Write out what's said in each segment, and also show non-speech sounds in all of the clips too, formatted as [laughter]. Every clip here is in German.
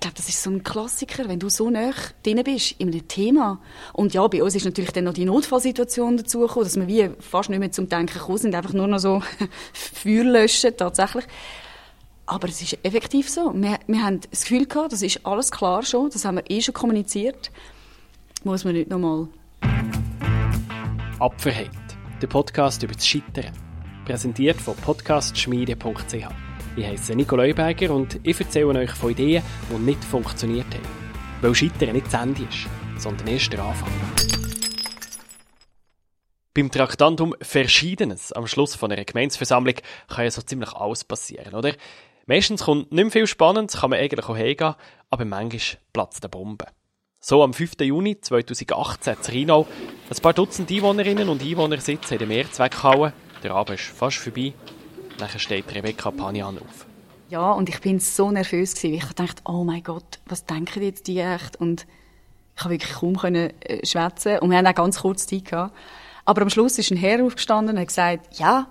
ich glaube, das ist so ein Klassiker, wenn du so nah drin bist in einem Thema. Und ja, bei uns ist natürlich dann noch die Notfallsituation dazugekommen, dass wir wie fast nicht mehr zum Denken gekommen sind, einfach nur noch so [laughs] Feuer löschen, tatsächlich. Aber es ist effektiv so. Wir, wir haben das Gefühl gehabt, das ist alles klar schon, das haben wir eh schon kommuniziert. Muss man nicht nochmal. Apferheit, der Podcast über das Scheitern. Präsentiert von podcastschmiede.ch. Ich heiße Nico Leuberger und ich erzähle euch von Ideen, die nicht funktioniert haben. Weil Scheitern nicht das Ende ist, sondern erst der Anfang. Beim Traktandum Verschiedenes am Schluss von einer Gemeinsversammlung kann ja so ziemlich alles passieren, oder? Meistens kommt nicht mehr viel Spannendes, kann man eigentlich auch hingehen, aber manchmal platzt eine Bombe. So am 5. Juni 2018 in Rheinau. Ein paar Dutzend Einwohnerinnen und Einwohner sitzen in der Mehrzweckhalle. Der Abend ist fast vorbei. Nachher steht Rebecca Panian auf. Ja, und ich bin so nervös gewesen. Ich dachte, oh mein Gott, was denken jetzt die echt? Und ich konnte wirklich kaum können, äh, schwätzen. Und wir haben auch ganz kurz Zeit gehabt. Aber am Schluss ist ein Herr aufgestanden und hat gesagt, ja,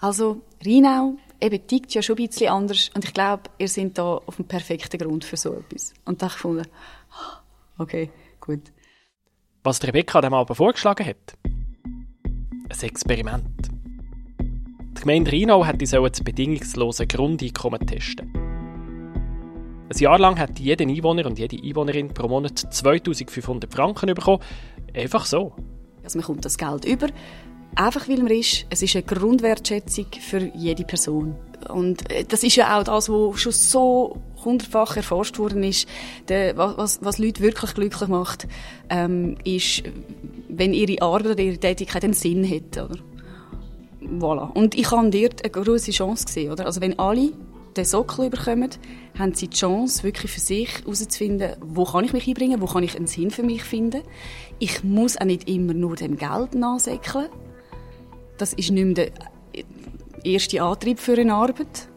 also Rheinau eben tickt ja schon ein bisschen anders. Und ich glaube, ihr seid da auf dem perfekten Grund für so etwas. Und da habe ich gefunden, [gasps] okay, gut. Was Rebecca dem Abend vorgeschlagen hat? Ein Experiment. Die Gemeinde Rheinau hätte das bedingungslose Grundeinkommen testen. Ein Jahr lang hat jeder Einwohner und jede Einwohnerin pro Monat 2500 Franken bekommen. Einfach so. Also man kommt das Geld über, einfach weil man ist. Es ist eine Grundwertschätzung für jede Person. Und äh, das ist ja auch das, was schon so hundertfach erforscht worden ist. Was, was Leute wirklich glücklich macht, ähm, ist, wenn ihre Arbeit oder ihre Tätigkeit einen Sinn hat. Oder? Voilà. Und ich habe dort eine große Chance gesehen. Oder? Also wenn alle den Sockel bekommen, haben sie die Chance, wirklich für sich herauszufinden, wo kann ich mich einbringen, wo kann ich einen Sinn für mich finden. Ich muss auch nicht immer nur dem Geld nachsäckeln. Das ist nicht mehr der erste Antrieb für eine Arbeit.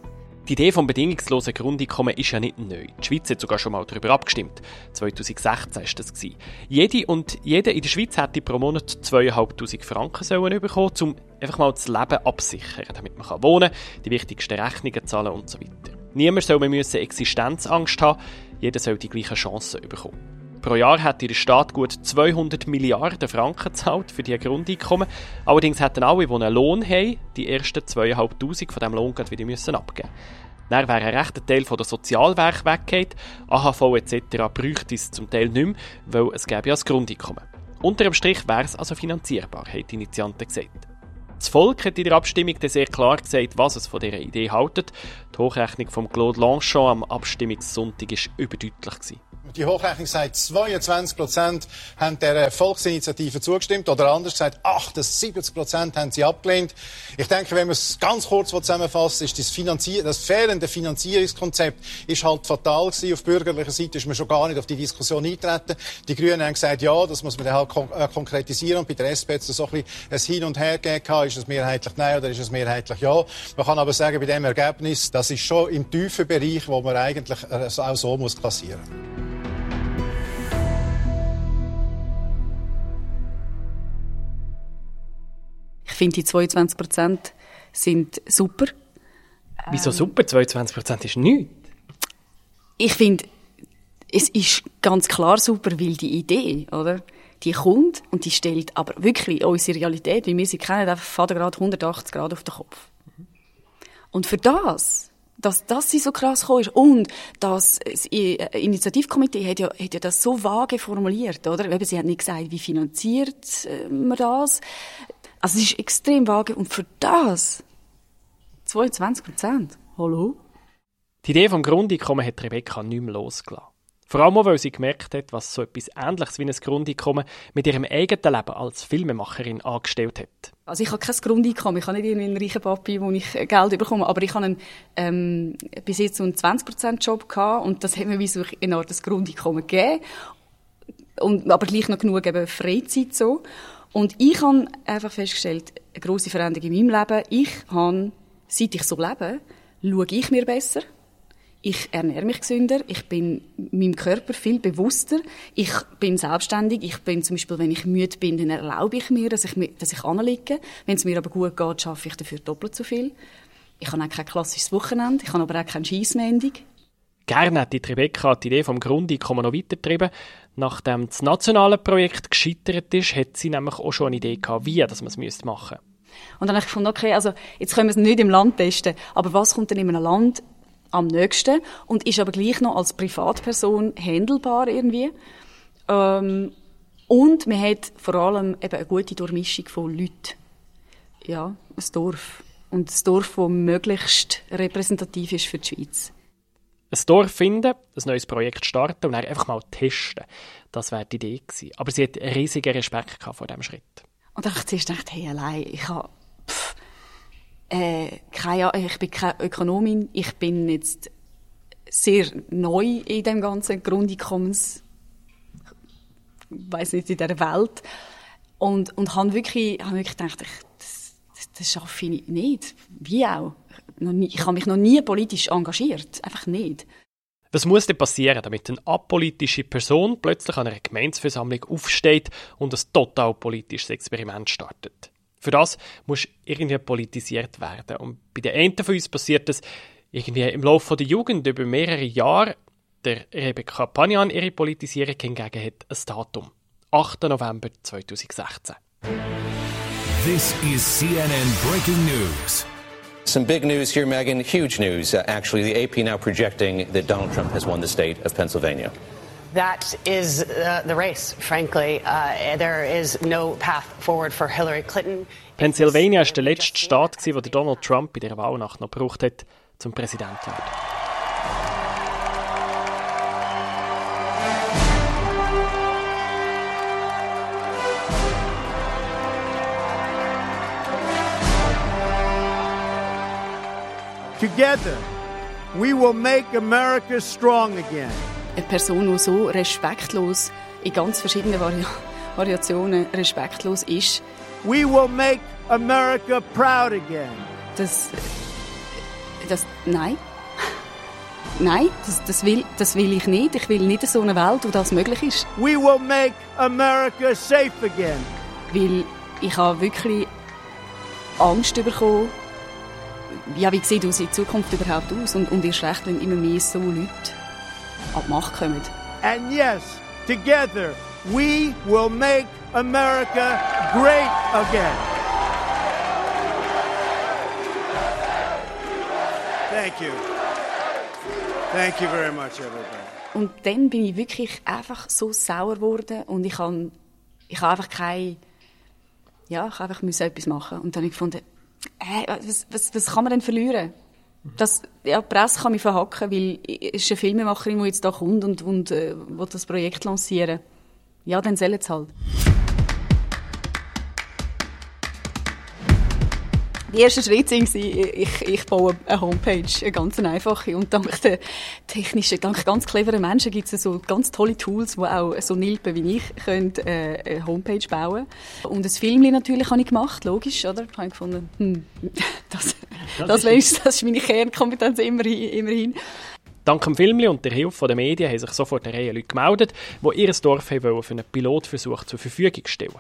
Die Idee vom bedingungslosen Grundeinkommen ist ja nicht neu. Die Schweiz hat sogar schon mal darüber abgestimmt. 2016 war das. Jede und jeder in der Schweiz hätte pro Monat 2'500 Franken sollen bekommen, um einfach mal das Leben absichern, damit man wohnen kann, die wichtigsten Rechnungen zahlen und so weiter. Niemand soll mehr Existenzangst haben, jeder soll die gleichen Chancen bekommen. Pro Jahr hätte der Staat gut 200 Milliarden Franken gezahlt für die Grundeinkommen. Allerdings hätten alle, die einen Lohn haben, die ersten 2'500 von diesem Lohn wieder müssen abgeben Dann wäre ein rechter Teil der Sozialwerk weggeht. AHV etc. bräuchte es zum Teil nicht mehr, weil es gäbe ja das Grundeinkommen. Unter dem Strich wäre es also finanzierbar, hat die Initianten gesagt. Das Volk hat in der Abstimmung sehr klar gesagt, was es von dieser Idee haltet. Die Hochrechnung von Claude Lanchon am Abstimmungssonntag war überdeutlich. Gewesen. Die Hochrechnung sagt, 22 Prozent haben der Volksinitiative zugestimmt oder anders gesagt, 78 Prozent haben sie abgelehnt. Ich denke, wenn man es ganz kurz zusammenfassen ist das, Finanzier das fehlende Finanzierungskonzept ist halt fatal gewesen. Auf bürgerlicher Seite ist man schon gar nicht auf die Diskussion eingetreten. Die Grünen haben gesagt, ja, das muss man dann halt kon äh, konkretisieren. Und bei der SP hat es so ein bisschen ein Hin und Her gegeben. Ist es mehrheitlich Nein oder ist es mehrheitlich Ja? Man kann aber sagen, bei dem Ergebnis, das ist schon im tiefen Bereich, wo man eigentlich äh, auch so muss klassieren muss. Ich finde, die 22 Prozent sind super. Wieso ähm, super? 22 Prozent ist nichts. Ich finde, es ist ganz klar super, weil die Idee, oder? Die kommt und die stellt aber wirklich unsere Realität, wie wir sie kennen, einfach gerade 180 Grad auf den Kopf. Und für das, dass das sie so krass gekommen ist und das Initiativkomitee hat ja, hat ja das so vage formuliert, oder? Eben, sie hat nicht gesagt, wie finanziert äh, man das. Also es ist extrem vage und für das 22 Prozent. Hallo? Die Idee vom Grundeinkommen hat Rebecca nicht mehr losgelassen. Vor allem auch, weil sie gemerkt hat, was so etwas Ähnliches wie ein Grundeinkommen mit ihrem eigenen Leben als Filmemacherin angestellt hat. Also ich habe kein Grundeinkommen, ich habe nicht einen reichen Papi, wo ich Geld bekomme, aber ich habe einen, ähm, bis jetzt so einen 20%-Job gehabt und das hat mir wie so eine Art das Grundeinkommen gegeben. Und, aber gleich noch genug eben Freizeit so. Und ich habe einfach festgestellt, eine grosse Veränderung in meinem Leben. Ich habe, seit ich so lebe, schaue ich mir besser. Ich ernähre mich gesünder. Ich bin meinem Körper viel bewusster. Ich bin selbstständig. Ich bin zum Beispiel, wenn ich müde bin, dann erlaube ich mir, dass ich, dass ich anliege. Wenn es mir aber gut geht, schaffe ich dafür doppelt so viel. Ich habe auch kein klassisches Wochenende. Ich habe aber auch keinen Scheissmendig. Gerne hätte die Rebecca die Idee vom Grundeinkommen noch weitergetrieben. Nachdem das nationale Projekt gescheitert ist, hat sie nämlich auch schon eine Idee gehabt, wie man es machen müsste. Und dann habe ich gefunden, okay, also jetzt können wir es nicht im Land testen, aber was kommt denn in einem Land am nächsten und ist aber gleich noch als Privatperson handelbar irgendwie? Ähm, und man hat vor allem eben eine gute Durchmischung von Leuten. Ja, ein Dorf. Und ein Dorf, das möglichst repräsentativ ist für die Schweiz. Ein Dorf finden, ein neues Projekt starten und dann einfach mal testen. Das wäre die Idee gewesen. Aber sie hat riesigen Respekt vor diesem Schritt. Und dann habe ich gedacht, hey, allein, ich habe, äh, keine, ich bin keine Ökonomin, ich bin jetzt sehr neu in dem ganzen Grundeinkommens, weiß nicht, in dieser Welt. Und, und habe wirklich, habe wirklich gedacht, ich, das, das schaffe ich nicht. Wie auch. Ich habe mich noch nie politisch engagiert. Einfach nicht. Was muss denn passieren, damit eine apolitische Person plötzlich an einer Gemeinsversammlung aufsteht und ein total politisches Experiment startet? Für das muss irgendwie politisiert werden. Und bei den einen von uns passiert das irgendwie im Laufe der Jugend über mehrere Jahre. Der Rebecca Panian, ihre Politisierung hingegen hat ein Datum. 8. November 2016. This is CNN Breaking News. Some big news here, Megan. Huge news. Uh, actually, the AP now projecting that Donald Trump has won the state of Pennsylvania. That is uh, the race, frankly. Uh, there is no path forward for Hillary Clinton. Pennsylvania ist der letzte Staat, wo Donald Trump bei der Wahlnacht noch gebraucht hat, zum Präsident zu werden. Together, we will make America strong again. Eine Person, die so respektlos in ganz verschiedenen Vari [laughs] Variationen respektlos ist. We will make America proud again. Das, das, nein. Nein, das, das, will, das will ich nicht. Ich will nicht so eine Welt, wo das möglich ist. We will make America safe again. Weil ich habe wirklich Angst bekommen, ja, wie sieht unsere Zukunft überhaupt aus? Und, und erst recht, wenn immer mehr so Leute an die Macht kommen. And yes, together we will make America great again. Thank you. Thank you very much, everybody. Und dann bin ich wirklich einfach so sauer geworden und ich habe ich hab einfach kein ja, ich einfach etwas machen und dann habe ich gefunden, äh, was, was, was kann man denn verlieren? Das, ja, die Presse kann mich verhacken, weil es ist eine Filmemacherin, die jetzt da kommt und, und äh, will das Projekt lancieren. Ja, dann soll es halt. Die ersten Schritte waren, ich, ich baue eine Homepage, eine ganz einfache. Und dank der technischen, dank ganz cleveren Menschen gibt es so ganz tolle Tools, die auch so Nilpen wie ich können, äh, eine Homepage bauen Und ein Film natürlich habe ich gemacht, logisch, oder? Ich habe gefunden, hm, [laughs] das, das, das, ist, das ist meine Kernkompetenz immerhin. immerhin. Dank dem Film und der Hilfe der Medien haben sich sofort eine Reihe Leute gemeldet, die ihr Dorf für einen Pilotversuch zur Verfügung stellen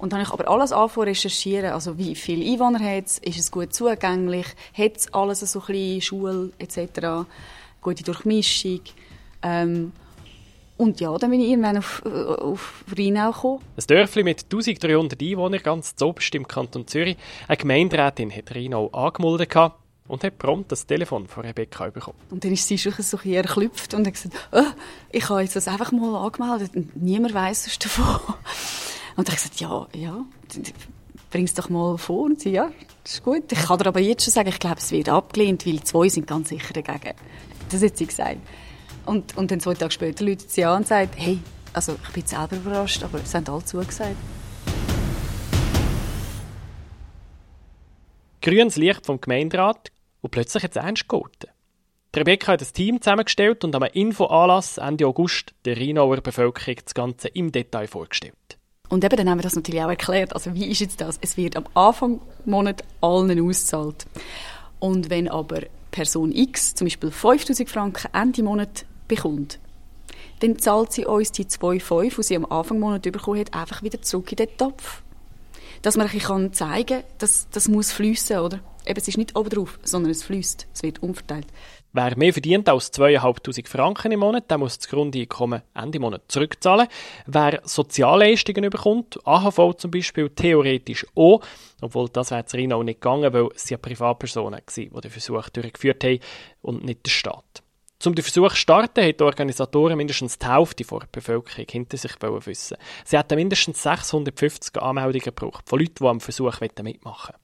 und dann habe ich aber alles angefangen recherchieren, also wie viele Einwohner hat es, ist es gut zugänglich, hat es alles so ein bisschen Schule etc., gute Durchmischung. Ähm, und ja, dann bin ich irgendwann auf, äh, auf Rheinau gekommen. Ein Dörfli mit 1300 Einwohnern, ganz zoberst im Kanton Zürich. Eine Gemeinderätin hat Rheinau angemeldet und hat prompt das Telefon von Rebecca bekommen. Und dann ist sie schon so ein erklüpft und hat gesagt, oh, ich habe jetzt das einfach mal angemeldet und niemand was davon. Und dann habe ich gesagt, ja, ja, bring es doch mal vor. Und sie, ja, das ist gut. Ich kann dir aber jetzt schon sagen, ich glaube, es wird abgelehnt, weil zwei sind ganz sicher dagegen. Das hat sie gesagt. Und, und dann zwei Tage später läutet sie an und sagt, hey, also ich bin selber überrascht, aber es haben alle zugesagt. Grünes Licht vom Gemeinderat und plötzlich hat es ernst gehalten. Rebecca hat ein Team zusammengestellt und am Infoanlass Ende August der Rheinauer Bevölkerung das Ganze im Detail vorgestellt. Und eben, dann haben wir das natürlich auch erklärt. Also, wie ist jetzt das? Es wird am Anfang Monat allen ausgezahlt. Und wenn aber Person X zum Beispiel 5000 Franken Ende Monat bekommt, dann zahlt sie uns die 2,5, die sie am Anfang Monat bekommen hat, einfach wieder zurück in den Topf. Dass man ein bisschen zeigen kann, dass das muss fließen, oder? Eben, es ist nicht oben drauf, sondern es fließt, es wird umverteilt. Wer mehr verdient als 2'500 Franken im Monat, der muss das Grundeinkommen Ende Monat zurückzahlen. Wer Sozialleistungen bekommt, AHV zum Beispiel, theoretisch auch, obwohl das wäre Rina auch nicht gegangen, weil es ja Privatpersonen waren, die den Versuch durchgeführt haben und nicht der Staat. Um den Versuch zu starten, haben die Organisatoren mindestens die Hälfte der Bevölkerung hinter sich wissen. Sie hatten mindestens 650 Anmeldungen gebraucht von Leuten, die am Versuch mitmachen wollten.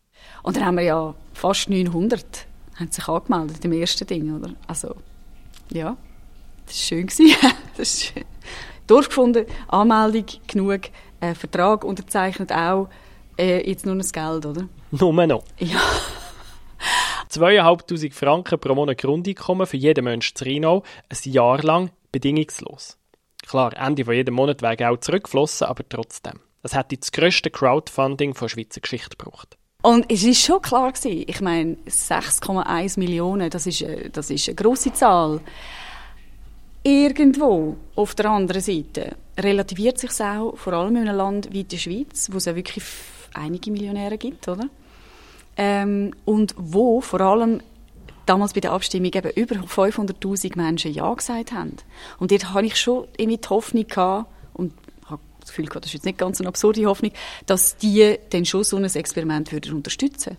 Und dann haben wir ja fast 900 haben sich angemeldet im ersten Ding, oder? Also, ja, das war schön. [laughs] das ist schön. Durchgefunden, Anmeldung genug, äh, Vertrag unterzeichnet auch, äh, jetzt nur das Geld, oder? Nur noch? Ja. [laughs] 2'500 Franken pro Monat Grundeinkommen für jeden Menschen zu Rheinau, ein Jahr lang bedingungslos. Klar, Ende von jedem Monat wäre Geld zurückgeflossen, aber trotzdem. Es hätte das grösste Crowdfunding von Schweizer Geschichte gebraucht. Und es ist schon klar gewesen, ich meine, 6,1 Millionen, das ist, äh, das ist eine grosse Zahl. Irgendwo auf der anderen Seite relativiert sich auch, vor allem in einem Land wie der Schweiz, wo es ja wirklich einige Millionäre gibt, oder? Ähm, und wo vor allem damals bei der Abstimmung eben über 500'000 Menschen Ja gesagt haben. Und dort hatte ich schon irgendwie die Hoffnung gehabt, das Gefühl gehabt, das ist jetzt nicht ganz eine absurde Hoffnung, dass die dann schon so ein Experiment würden unterstützen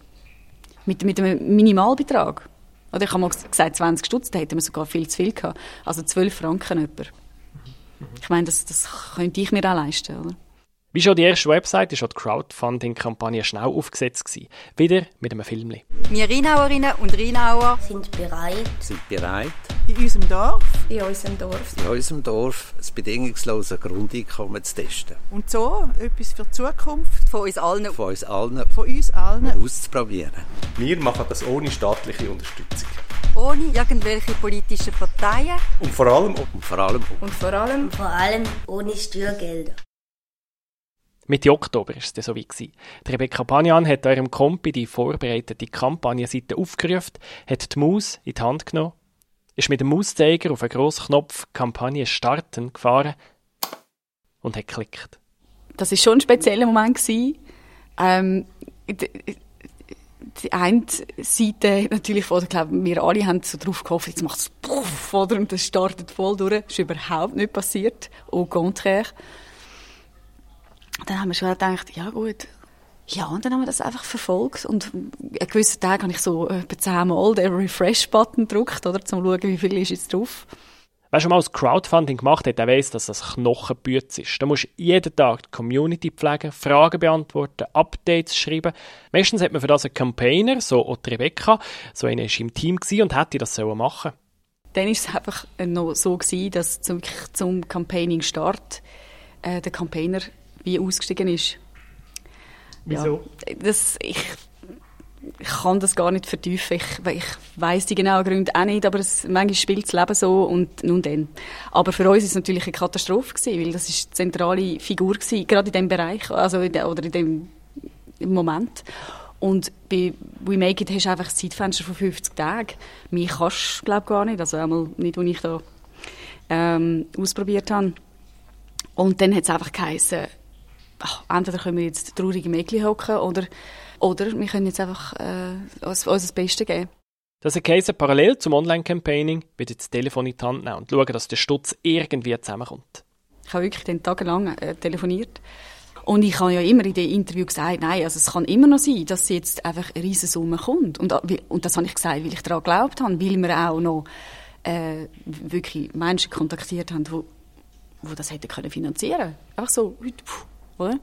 mit, mit einem Minimalbetrag. Oder ich habe mal gesagt 20 Stutz, da hätten wir sogar viel zu viel gehabt. Also 12 Franken etwa. Ich meine, das, das könnte ich mir auch leisten, oder? Wie schon die erste Website ist auch die Crowdfunding-Kampagne schnell aufgesetzt gewesen. Wieder mit einem Film. Wir Rheinauerinnen und Rheinauer sind bereit. Sind bereit. In unserem Dorf. In unserem Dorf. In unserem Dorf das bedingungslose Grundeinkommen zu testen. Und so etwas für die Zukunft von uns allen. Von uns allen. Von uns allen. Auszuprobieren. Wir machen das ohne staatliche Unterstützung. Ohne irgendwelche politischen Parteien. Und vor allem. Und vor allem. Und vor allem. Und vor allem ohne Steuergelder. Mitte Oktober war es dann so wie. Gewesen. Rebecca Panian hat eurem Kompi die vorbereitete Kampagnenseite aufgerufen, hat die Maus in die Hand genommen, ist mit dem Mauszeiger auf einen grossen Knopf Kampagne starten gefahren und hat geklickt. Das war schon ein spezieller Moment. Ähm, die, die eine Seite natürlich ich glaube, wir alle haben so drauf gehofft, jetzt macht es puff, oder? Und das startet voll durch. Das ist überhaupt nicht passiert. Au contraire dann haben wir schon gedacht, ja gut. Ja, und dann haben wir das einfach verfolgt. Und an gewissen Tagen habe ich so etwa zehnmal den Refresh-Button gedrückt, oder, um zu schauen, wie viel ist jetzt drauf. Wer schon mal das Crowdfunding gemacht hat, der weiss, dass das Knochenbütz ist. Da musst du jeden Tag die Community pflegen, Fragen beantworten, Updates schreiben. Meistens hat man für das einen Campaigner, so auch Rebecca. So einer war im Team und hätte das so machen Dann war es einfach noch so, gewesen, dass zum, zum Campaigning-Start äh, der Campaigner wie ausgestiegen ist. Wieso? Ja, das, ich, ich kann das gar nicht vertiefen. Ich, ich weiß die genauen Gründe auch nicht, aber es, manchmal spielt das Leben so und nun dann. Aber für uns ist es natürlich eine Katastrophe gewesen, weil das ist die zentrale Figur gewesen, gerade in dem Bereich, also in de, oder in dem Moment. Und bei We Make It hast du einfach ein Zeitfenster von 50 Tagen. Mich kannst du, glaube gar nicht. Also einmal nicht, als ich da ähm, ausprobiert habe. Und dann hat es einfach geheißen, ach, entweder können wir jetzt traurige Mädchen hocken oder, oder wir können jetzt einfach äh, uns, uns das Beste geben. Das heisst, parallel zum Online-Campaigning wird das Telefon in die Hand nehmen und schauen, dass der Stutz irgendwie zusammenkommt. Ich habe wirklich den tagelang äh, telefoniert. Und ich habe ja immer in dem Interview gesagt, nein, also es kann immer noch sein, dass jetzt einfach eine riesige Summe kommt. Und, äh, und das habe ich gesagt, weil ich daran geglaubt habe, weil wir auch noch äh, wirklich Menschen kontaktiert haben, die, die das hätten können finanzieren. Einfach so, pff, oder?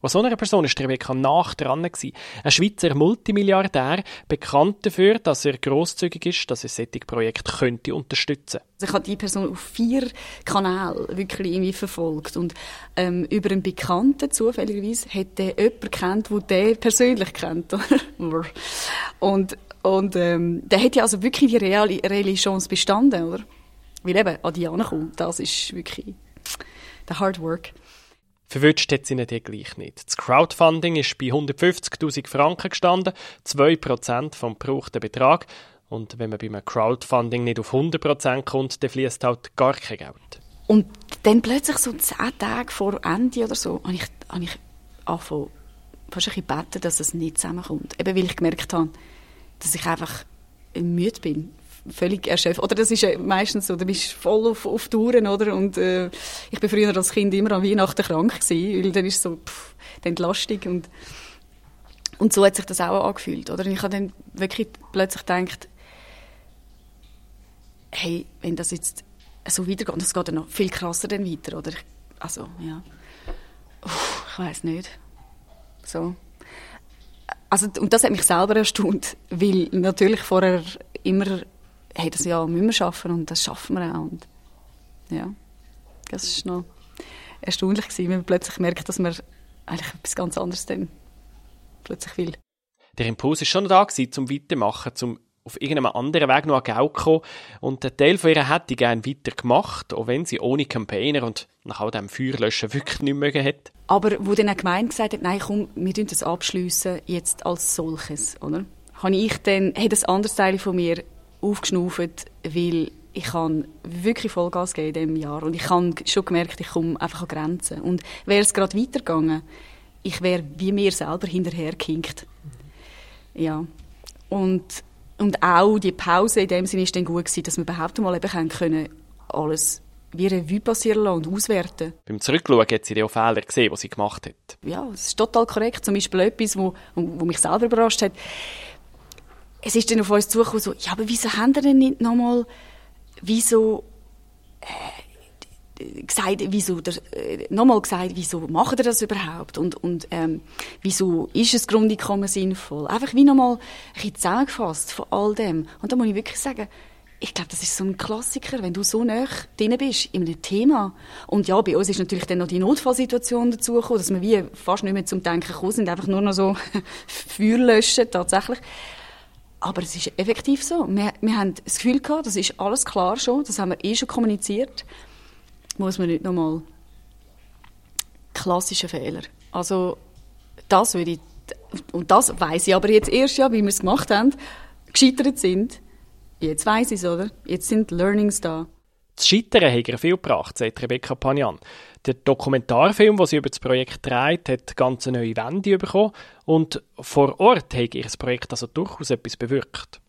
Was so einer Person ist Rebecca nach dran gewesen. Ein Schweizer Multimilliardär, bekannt dafür, dass er grosszügig ist, dass er solche Projekte könnte unterstützen. Also ich habe die Person auf vier Kanälen wirklich irgendwie verfolgt und ähm, über einen Bekannten zufälligerweise hat er jemanden kennt, der der persönlich kennt. [laughs] und und ähm, der hat ja also wirklich die reale, reale Chance bestanden, oder? Weil eben an die kommt, das ist wirklich der Hard Work. Verwünscht hat sie ihn gleich nicht. Das Crowdfunding ist bei 150.000 Franken gestanden, 2% vom gebrauchten Betrag. Und wenn man bei einem Crowdfunding nicht auf 100% kommt, dann fließt halt gar kein Geld. Und dann plötzlich so 10 Tage vor Ende oder so, habe ich, habe ich angefangen fast ein bisschen gebeten, dass es nicht zusammenkommt. Eben weil ich gemerkt habe, dass ich einfach müde bin völlig erschöpft. Oder das ist ja meistens so, du bist voll auf, auf Touren, oder? Und äh, ich bin früher als Kind immer an Weihnachten krank gewesen, weil dann ist so pff, die Entlastung und und so hat sich das auch angefühlt, oder? Und ich habe dann wirklich plötzlich gedacht, hey, wenn das jetzt so weitergeht, es geht dann noch viel krasser dann weiter, oder? Also, ja. Uff, ich weiß nicht. So. Also, und das hat mich selber erstaunt, weil natürlich vorher immer, hey, das ja müssen wir schaffen und das schaffen wir auch. Und, ja, das ist noch erstaunlich gewesen, wenn man plötzlich merkt, dass man eigentlich etwas ganz anderes dann plötzlich will. Der Impuls war schon da, gewesen, zum Weitermachen, zum auf irgendeinem anderen Weg noch an Geld kommen. Und ein Teil von ihr hätte gerne weitergemacht, auch wenn sie ohne Campaigner und nach all dem Feuerlöschen wirklich nicht mögen hätte. Aber wo dann eine Gemeinde gesagt hat, nein, komm, wir das abschliessen jetzt als solches, oder? Habe ich dann, hat ein anderes Teil von mir aufgeschnauft, weil ich habe wirklich Vollgas gegeben in diesem Jahr und ich habe schon gemerkt, ich komme einfach an Grenzen. Und wäre es gerade weitergegangen, ich wäre wie mir selber hinterhergehinkt. Ja. Und, und auch die Pause in dem Sinne ist dann gut gewesen, dass wir überhaupt mal eben können, alles wie Revue passieren lassen und auswerten. Beim Zurückschauen hat sie auch Fehler gesehen, die sie gemacht hat. Ja, das ist total korrekt. Zum Beispiel etwas, wo, wo mich selber überrascht hat. Es ist dann auf uns zugekommen, so, ja, aber wieso haben wir denn nicht nochmal, wieso, äh, gesagt, wieso, äh, nochmal gesagt, wieso machen wir das überhaupt? Und, und, ähm, wieso ist das Grundeinkommen sinnvoll? Einfach wie nochmal ein bisschen zusammengefasst von all dem. Und da muss ich wirklich sagen, ich glaube, das ist so ein Klassiker, wenn du so nah drin bist in einem Thema. Und ja, bei uns ist natürlich dann noch die Notfallsituation dazugekommen, dass wir wie fast nicht mehr zum Denken gekommen sind, einfach nur noch so [laughs] Feuer löschen, tatsächlich. Aber es ist effektiv so. Wir, wir haben das Gefühl gehabt, das ist alles klar schon, das haben wir eh schon kommuniziert. Muss man nicht nochmal. Klassische Fehler. Also, das würde ich, und das weiß ich aber jetzt erst ja, wie wir es gemacht haben, gescheitert sind. Jetzt weiß ich es, oder? Jetzt sind Learnings da. Das Scheitern hat ihr viel gebracht, sagt Rebecca Panian. Der Dokumentarfilm, den sie über das Projekt dreht, hat ganz neue Wände bekommen und vor Ort hat ihr das Projekt also durchaus etwas bewirkt.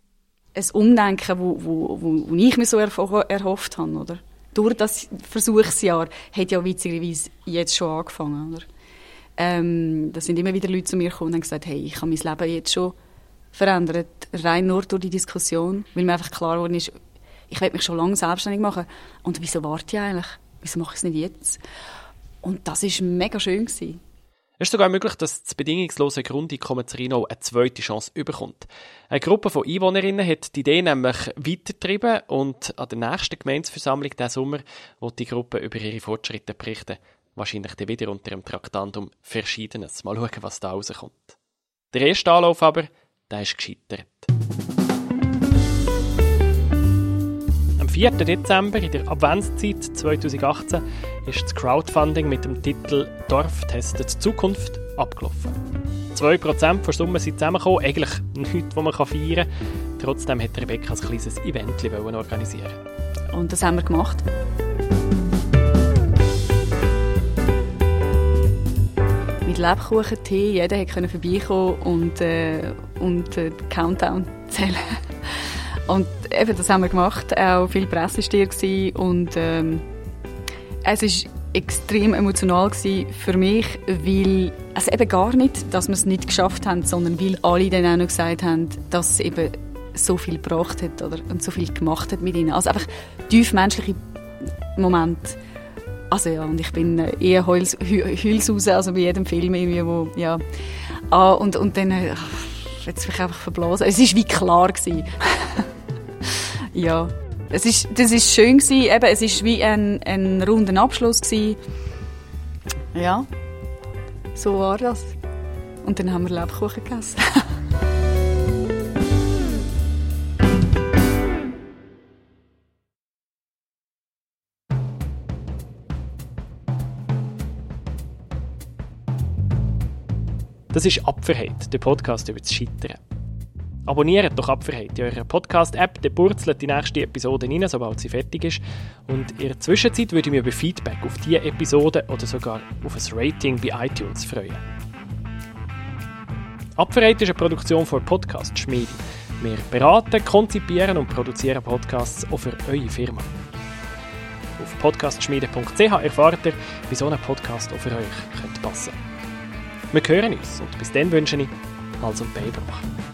Ein Umdenken, wo, wo, wo ich mir so erhofft habe, oder? Durch das Versuchsjahr hat ja witzigerweise jetzt schon angefangen, oder? Ähm, da sind immer wieder Leute zu mir gekommen und haben gesagt, hey, ich habe mein Leben jetzt schon verändert, rein nur durch die Diskussion, weil mir einfach klar geworden ist, ich will mich schon lange selbstständig machen und wieso warte ich eigentlich? Wieso mache ich es nicht jetzt? Und das ist mega schön gewesen. Es ist sogar möglich, dass das bedingungslose Grundeinkommen Rino eine zweite Chance überkommt. Eine Gruppe von Einwohnerinnen hat die Idee nämlich weitergetrieben und an der nächsten Gemeinsversammlung diesen Sommer wird die Gruppe über ihre Fortschritte berichten. Wahrscheinlich dann wieder unter dem Traktandum Verschiedenes. Mal schauen, was da rauskommt. Der erste Anlauf aber, der ist gescheitert. 4. Dezember, in der Adventszeit 2018, ist das Crowdfunding mit dem Titel Dorf testet Zukunft abgelaufen. 2% der Summe sind zusammengekommen, eigentlich nichts, was man feiern kann. Trotzdem hat Rebecca ein kleines Event organisieren Und das haben wir gemacht. Mit Lebkuchen, Tee, jeder konnte vorbeikommen und, äh, und äh, Countdown zählen. Und eben, das haben wir gemacht. Auch viel Presse war und ähm, es war extrem emotional für mich, weil also eben gar nicht, dass wir es nicht geschafft haben, sondern weil alle dann auch noch gesagt haben, dass es eben so viel gebracht hat oder, und so viel gemacht hat mit ihnen. Also einfach tief menschliche Momente. Also ja, und ich bin eher Heuls, Heulshaus, also bei jedem Film irgendwie, wo, ja. Ah, und, und dann, ach, jetzt mich einfach verblasen. Es war wie klar gewesen. Ja, es ist, das ist schön gewesen. Eben, es ist wie ein, ein runder Abschluss gewesen. Ja, so war das. Und dann haben wir Lebkuchen gegessen. Das ist Apferheit, der Podcast über das Scheitern. Abonniert doch Apferheit in eurer Podcast-App, dann purzelt die nächste Episode rein, sobald sie fertig ist. Und in der Zwischenzeit würde ich mich über Feedback auf diese Episode oder sogar auf ein Rating bei iTunes freuen. Abverreit ist eine Produktion von Podcast Schmiede. Wir beraten, konzipieren und produzieren Podcasts auch für eure Firma. Auf podcastschmiede.ch erfahrt ihr, wie so ein Podcast auch für euch könnte passen Wir hören uns und bis dann wünsche ich und Beinbruch.